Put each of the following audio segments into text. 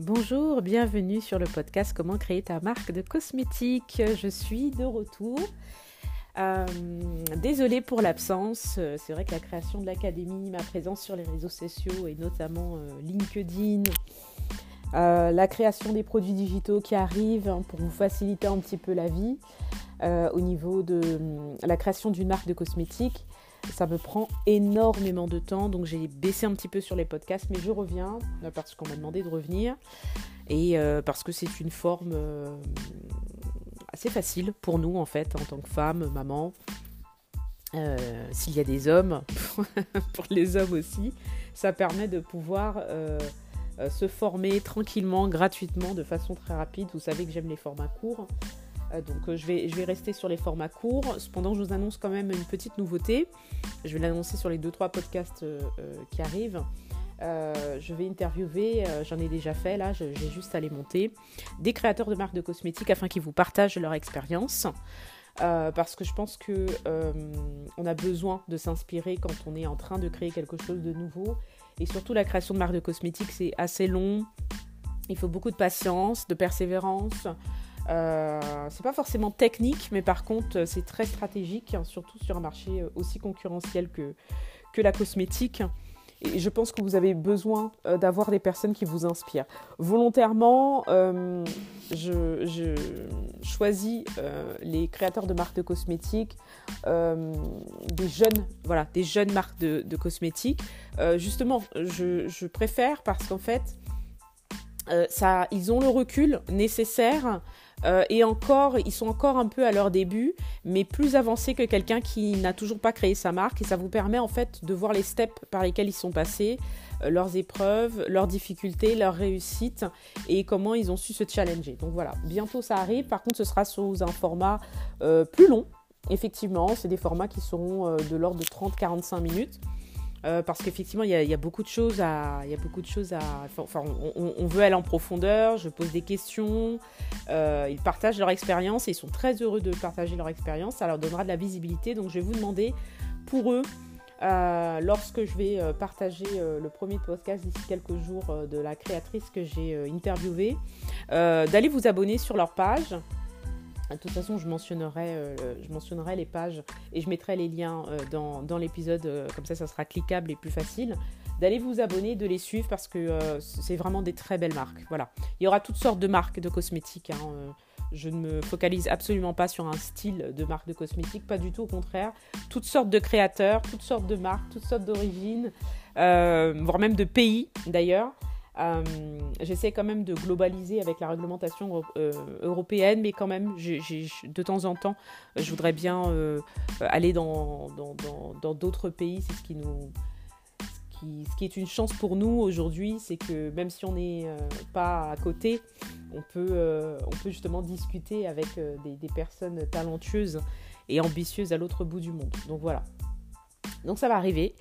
Bonjour, bienvenue sur le podcast Comment créer ta marque de cosmétiques. Je suis de retour. Euh, désolée pour l'absence. C'est vrai que la création de l'académie, ma présence sur les réseaux sociaux et notamment euh, LinkedIn, euh, la création des produits digitaux qui arrivent hein, pour vous faciliter un petit peu la vie au niveau de la création d'une marque de cosmétiques. Ça me prend énormément de temps, donc j'ai baissé un petit peu sur les podcasts, mais je reviens euh, parce qu'on m'a demandé de revenir et euh, parce que c'est une forme euh, assez facile pour nous en fait, en tant que femme, maman. S'il y a des hommes, pour les hommes aussi, ça permet de pouvoir se former tranquillement, gratuitement, de façon très rapide. Vous savez que j'aime les formats courts. Euh, donc euh, je, vais, je vais rester sur les formats courts. Cependant, je vous annonce quand même une petite nouveauté. Je vais l'annoncer sur les 2-3 podcasts euh, qui arrivent. je vais interviewer, j'en ai déjà fait là, j'ai juste à les monter, des créateurs de marques de cosmétiques afin qu'ils vous partagent leur expérience. parce que je pense que on a besoin de s'inspirer quand on est en train de créer quelque chose de nouveau. Et surtout la création de marques de cosmétiques, c'est assez long. Il faut beaucoup de patience, de persévérance. Euh, c'est pas forcément technique, mais par contre, c'est très stratégique, hein, surtout sur un marché euh, aussi concurrentiel que, que la cosmétique. Et je pense que vous avez besoin euh, d'avoir des personnes qui vous inspirent. Volontairement, je, choisis les créateurs de marques de cosmétiques, des jeunes, voilà, des jeunes marques de, cosmétiques. justement, je, préfère parce qu'en fait, ça, ils ont le recul nécessaire euh, et encore, ils sont encore un peu à leur début, mais plus avancés que quelqu'un qui n'a toujours pas créé sa marque. Et ça vous permet en fait de voir les steps par lesquels ils sont passés, euh, leurs épreuves, leurs difficultés, leurs réussites et comment ils ont su se challenger. Donc voilà, bientôt ça arrive. Par contre, ce sera sous un format euh, plus long. Effectivement, c'est des formats qui seront de l'ordre de 30-45 minutes. Euh, parce qu'effectivement, il y, a beaucoup de choses à, y a beaucoup de choses à, enfin, on, veut aller en profondeur. Je pose des questions. Euh, ils partagent leur expérience et ils sont très heureux de partager leur expérience. Ça leur donnera de la visibilité. Donc, je vais vous demander pour eux, euh, lorsque je vais partager le premier podcast d'ici quelques jours de la créatrice que j'ai interviewée, d'aller vous abonner sur leur page. De toute façon, je mentionnerai, euh, je mentionnerai les pages et je mettrai les liens euh, dans, dans l'épisode, euh, comme ça, ça sera cliquable et plus facile. D'aller vous abonner, de les suivre parce que c'est vraiment des très belles marques. Voilà. Il y aura toutes sortes de marques de cosmétiques. Hein, je ne me focalise absolument pas sur un style de marque de cosmétiques, pas du tout, au contraire. Toutes sortes de créateurs, toutes sortes de marques, toutes sortes d'origines, voire même de pays d'ailleurs. Euh, j'essaie quand même de globaliser avec la réglementation euh, européenne, mais quand même, de temps en temps, je voudrais bien euh, aller dans d'autres pays. C'est ce qui est une chance pour nous aujourd'hui, c'est que même si on n'est pas à côté, on peut, justement discuter avec des, personnes talentueuses et ambitieuses à l'autre bout du monde. Donc voilà. Donc ça va arriver.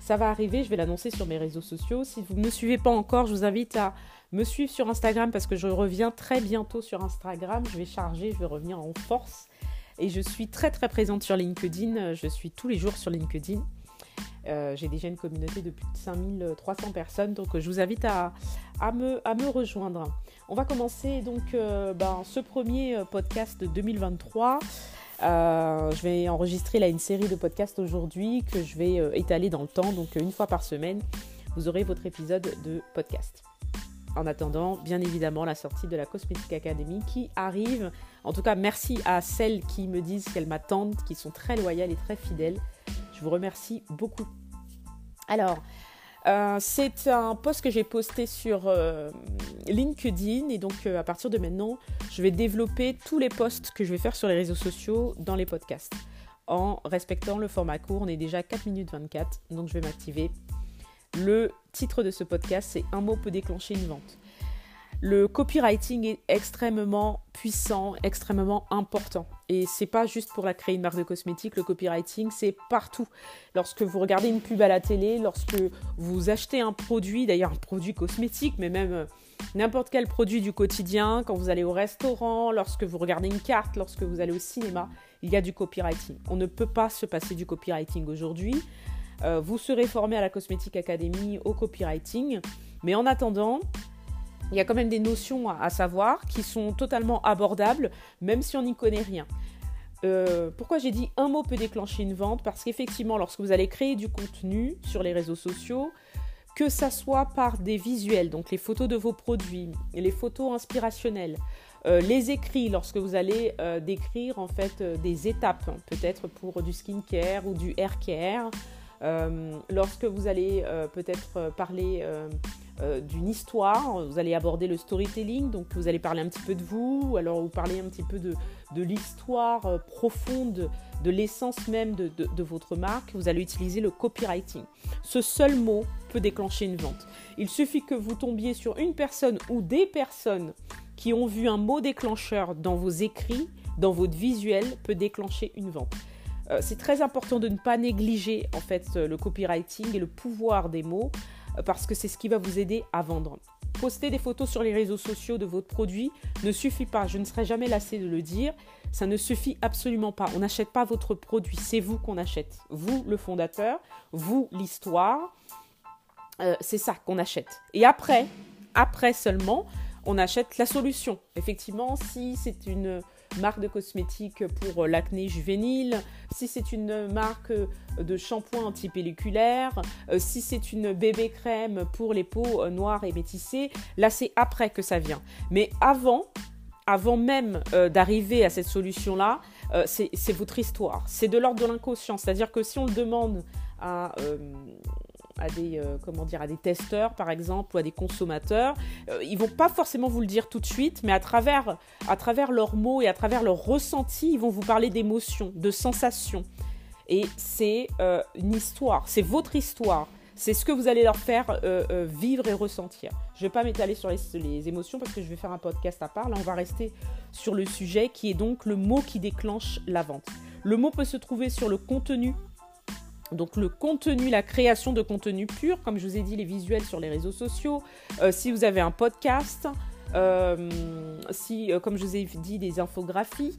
Ça va arriver, je vais l'annoncer sur mes réseaux sociaux. Si vous ne me suivez pas encore, je vous invite à me suivre sur Instagram parce que je reviens très bientôt sur Instagram. Je vais charger, je vais revenir en force. Et je suis très très présente sur LinkedIn. Je suis tous les jours sur LinkedIn. Euh, j'ai déjà une communauté de plus de 5300 personnes, donc je vous invite à, me, rejoindre. On va commencer donc euh, ben, ce premier podcast de 2023 euh, je vais enregistrer là une série de podcasts aujourd'hui que je vais euh, étaler dans le temps. Donc une fois par semaine, vous aurez votre épisode de podcast. En attendant, bien évidemment, la sortie de la Cosmetic Academy qui arrive. En tout cas, merci à celles qui me disent qu'elles m'attendent, qui sont très loyales et très fidèles. Je vous remercie beaucoup. Alors, euh, c'est un post que j'ai posté sur euh, LinkedIn et donc euh, à partir de maintenant, je vais développer tous les posts que je vais faire sur les réseaux sociaux dans les podcasts en respectant le format court. On est déjà à 4 minutes 24, donc je vais m'activer. Le titre de ce podcast, c'est Un mot peut déclencher une vente. Le copywriting est extrêmement puissant, extrêmement important. Et c'est pas juste pour la créer une marque de cosmétiques, le copywriting, c'est partout. Lorsque vous regardez une pub à la télé, lorsque vous achetez un produit, d'ailleurs un produit cosmétique, mais même euh, n'importe quel produit du quotidien, quand vous allez au restaurant, lorsque vous regardez une carte, lorsque vous allez au cinéma, il y a du copywriting. On ne peut pas se passer du copywriting aujourd'hui. Euh, vous serez formé à la Cosmétique Academy au copywriting. Mais en attendant, il y a quand même des notions à, savoir qui sont totalement abordables, même si on n'y connaît rien. Euh, pourquoi j'ai dit un mot peut déclencher une vente? Parce qu'effectivement, lorsque vous allez créer du contenu sur les réseaux sociaux, que ça soit par des visuels, donc les photos de vos produits, les photos inspirationnelles, euh, les écrits lorsque vous allez euh, décrire en fait des étapes, peut-être pour du skincare ou du hair care, lorsque vous allez peut-être parler euh, d'une histoire. Vous allez aborder le storytelling, donc vous allez parler un petit peu de vous, ou alors vous parlez un petit peu de, l'histoire euh, profonde, de l'essence même de, de, votre marque. Vous allez utiliser le copywriting. Ce seul mot peut déclencher une vente. Il suffit que vous tombiez sur une personne ou des personnes qui ont vu un mot déclencheur dans vos écrits, dans votre visuel, peut déclencher une vente. Euh, c'est très important de ne pas négliger en fait le copywriting et le pouvoir des mots parce que c'est ce qui va vous aider à vendre. Poster des photos sur les réseaux sociaux de votre produit ne suffit pas, je ne serai jamais lassé de le dire, ça ne suffit absolument pas. On n'achète pas votre produit, c'est vous qu'on achète. Vous, le fondateur, vous, l'histoire, euh, c'est ça qu'on achète. Et après, après seulement, on achète la solution. Effectivement, si c'est une marque de cosmétiques pour euh, l'acné juvénile, si c'est une marque euh, de shampoing anti-pelliculaire, euh, si c'est une bébé crème pour les peaux noires et métissées, là c'est après que ça vient. Mais avant, avant même d'arriver à cette solution-là, c'est votre histoire. C'est de l'ordre de l'inconscient. C'est-à-dire que si on le demande à à des, euh, comment dire, à des testeurs, par exemple, ou à des consommateurs, euh, ils vont pas forcément vous le dire tout de suite, mais à travers, à travers leurs mots et à travers leurs ressentis, ils vont vous parler d'émotions, de sensations. Et c'est euh, une histoire, c'est votre histoire. C'est ce que vous allez leur faire vivre et ressentir. Je ne vais pas m'étaler sur les, les, émotions parce que je vais faire un podcast à part. Là, on va rester sur le sujet qui est donc le mot qui déclenche la vente. Le mot peut se trouver sur le contenu donc le contenu, la création de contenu pur, comme je vous ai dit, les visuels sur les réseaux sociaux, euh, si vous avez un podcast, euh, si, euh, comme je vous ai dit, des infographies,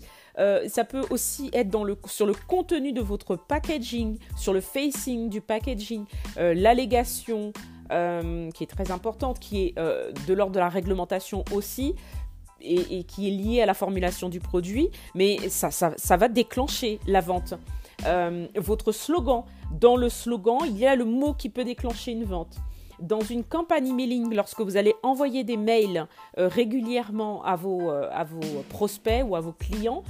ça peut aussi être dans le, sur le contenu de votre packaging, sur le facing du packaging, l'allégation, qui est très importante, qui est de l'ordre de la réglementation aussi, et, qui est liée à la formulation du produit, mais ça, ça va déclencher la vente. Euh, votre slogan. Dans le slogan, il y a le mot qui peut déclencher une vente. Dans une campagne emailing, lorsque vous allez envoyer des mails euh, régulièrement à vos, euh, à vos prospects ou à vos clients,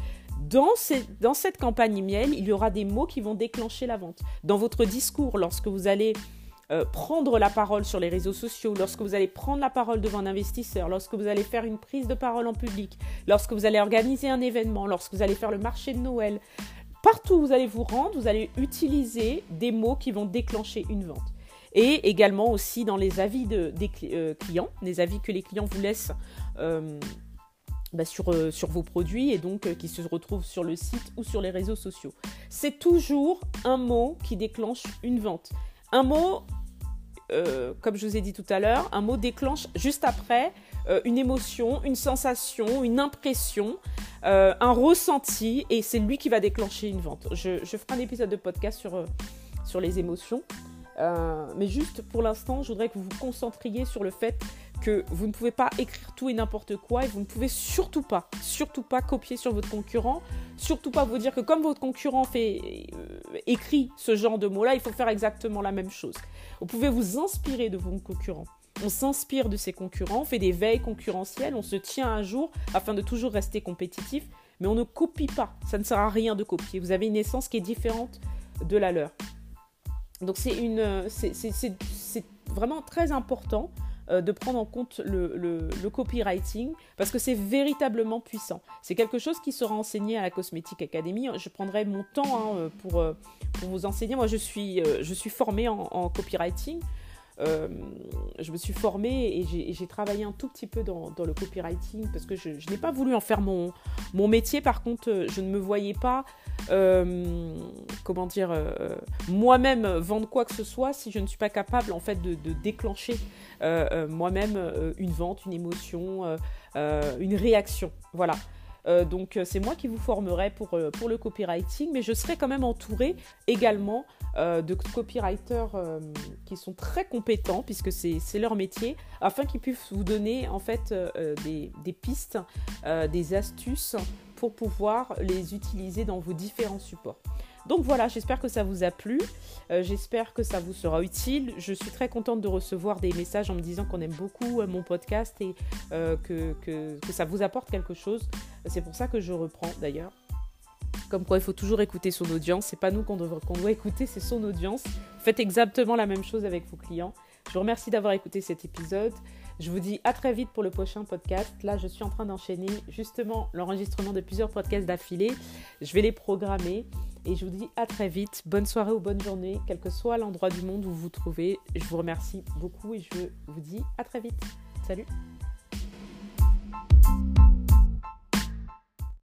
dans, cette campagne email, il y aura des mots qui vont déclencher la vente. Dans votre discours, lorsque vous allez prendre la parole sur les réseaux sociaux, lorsque vous allez prendre la parole devant un investisseur, lorsque vous allez faire une prise de parole en public, lorsque vous allez organiser un événement, lorsque vous allez faire le marché de Noël, Partout où vous allez vous rendre, vous allez utiliser des mots qui vont déclencher une vente. Et également aussi dans les avis de, des euh, clients, les avis que les clients vous laissent euh, bah, euh, sur vos produits et donc qui se retrouvent sur le site ou sur les réseaux sociaux. C'est toujours un mot qui déclenche une vente. Un mot, comme je vous ai dit tout à l'heure, un mot déclenche juste après une émotion, une sensation, une impression. Euh, un ressenti, et c'est lui qui va déclencher une vente. Je, ferai un épisode de podcast sur, euh, sur les émotions. Euh, mais juste pour l'instant, je voudrais que vous vous concentriez sur le fait que vous ne pouvez pas écrire tout et n'importe quoi et vous ne pouvez surtout pas, surtout pas copier sur votre concurrent, surtout pas vous dire que comme votre concurrent fait écrit ce genre de mots-là, il faut faire exactement la même chose. Vous pouvez vous inspirer de vos concurrents on s'inspire de ses concurrents, on fait des veilles concurrentielles, on se tient à jour afin de toujours rester compétitif, mais on ne copie pas. Ça ne sert à rien de copier. Vous avez une essence qui est différente de la leur. Donc c'est une, c'est vraiment très important euh, de prendre en compte le, copywriting parce que c'est véritablement puissant. C'est quelque chose qui sera enseigné à la Cosmétique Academy. Je prendrai mon temps hein, pour, euh, pour vous enseigner. Moi, je suis, euh, je suis formée en copywriting. Euh, je me suis formée et j'ai travaillé un tout petit peu dans, le copywriting parce que je, n'ai pas voulu en faire mon, mon métier. Par contre, euh, je ne me voyais pas, euh, comment dire, moi-même vendre quoi que ce soit si je ne suis pas capable en fait de, de déclencher moi-même une vente, une émotion, une réaction. Voilà. Donc c'est moi qui vous formerai pour, pour le copywriting, mais je serai quand même entourée également de copywriters qui sont très compétents, puisque c'est leur métier, afin qu'ils puissent vous donner en fait des, pistes, des astuces pour pouvoir les utiliser dans vos différents supports. Donc voilà, j'espère que ça vous a plu, euh, j'espère que ça vous sera utile. Je suis très contente de recevoir des messages en me disant qu'on aime beaucoup euh, mon podcast et euh, que, ça vous apporte quelque chose. C'est pour ça que je reprends d'ailleurs. Comme quoi, il faut toujours écouter son audience. C'est pas nous qu'on doit, doit écouter, c'est son audience. Faites exactement la même chose avec vos clients. Je vous remercie d'avoir écouté cet épisode. Je vous dis à très vite pour le prochain podcast. Là, je suis en train d'enchaîner justement l'enregistrement de plusieurs podcasts d'affilée. Je vais les programmer et je vous dis à très vite. Bonne soirée ou bonne journée, quel que soit l'endroit du monde où vous vous trouvez. Je vous remercie beaucoup et je vous dis à très vite. Salut